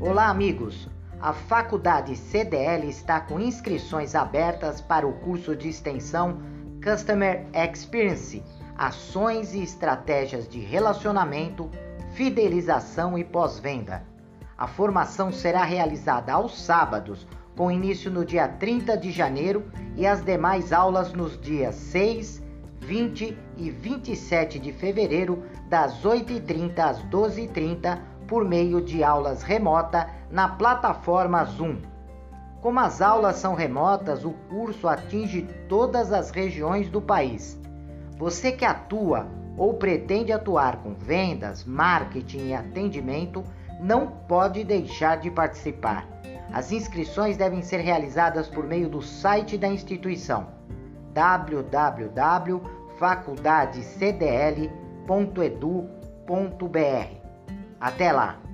Olá, amigos! A Faculdade CDL está com inscrições abertas para o curso de extensão Customer Experience Ações e Estratégias de Relacionamento, Fidelização e Pós-Venda. A formação será realizada aos sábados, com início no dia 30 de janeiro e as demais aulas nos dias 6, 20 e 27 de fevereiro, das 8h30 às 12h30 por meio de aulas remota na plataforma Zoom. Como as aulas são remotas, o curso atinge todas as regiões do país. Você que atua ou pretende atuar com vendas, marketing e atendimento, não pode deixar de participar. As inscrições devem ser realizadas por meio do site da instituição www.faculdadecdl.edu.br até lá!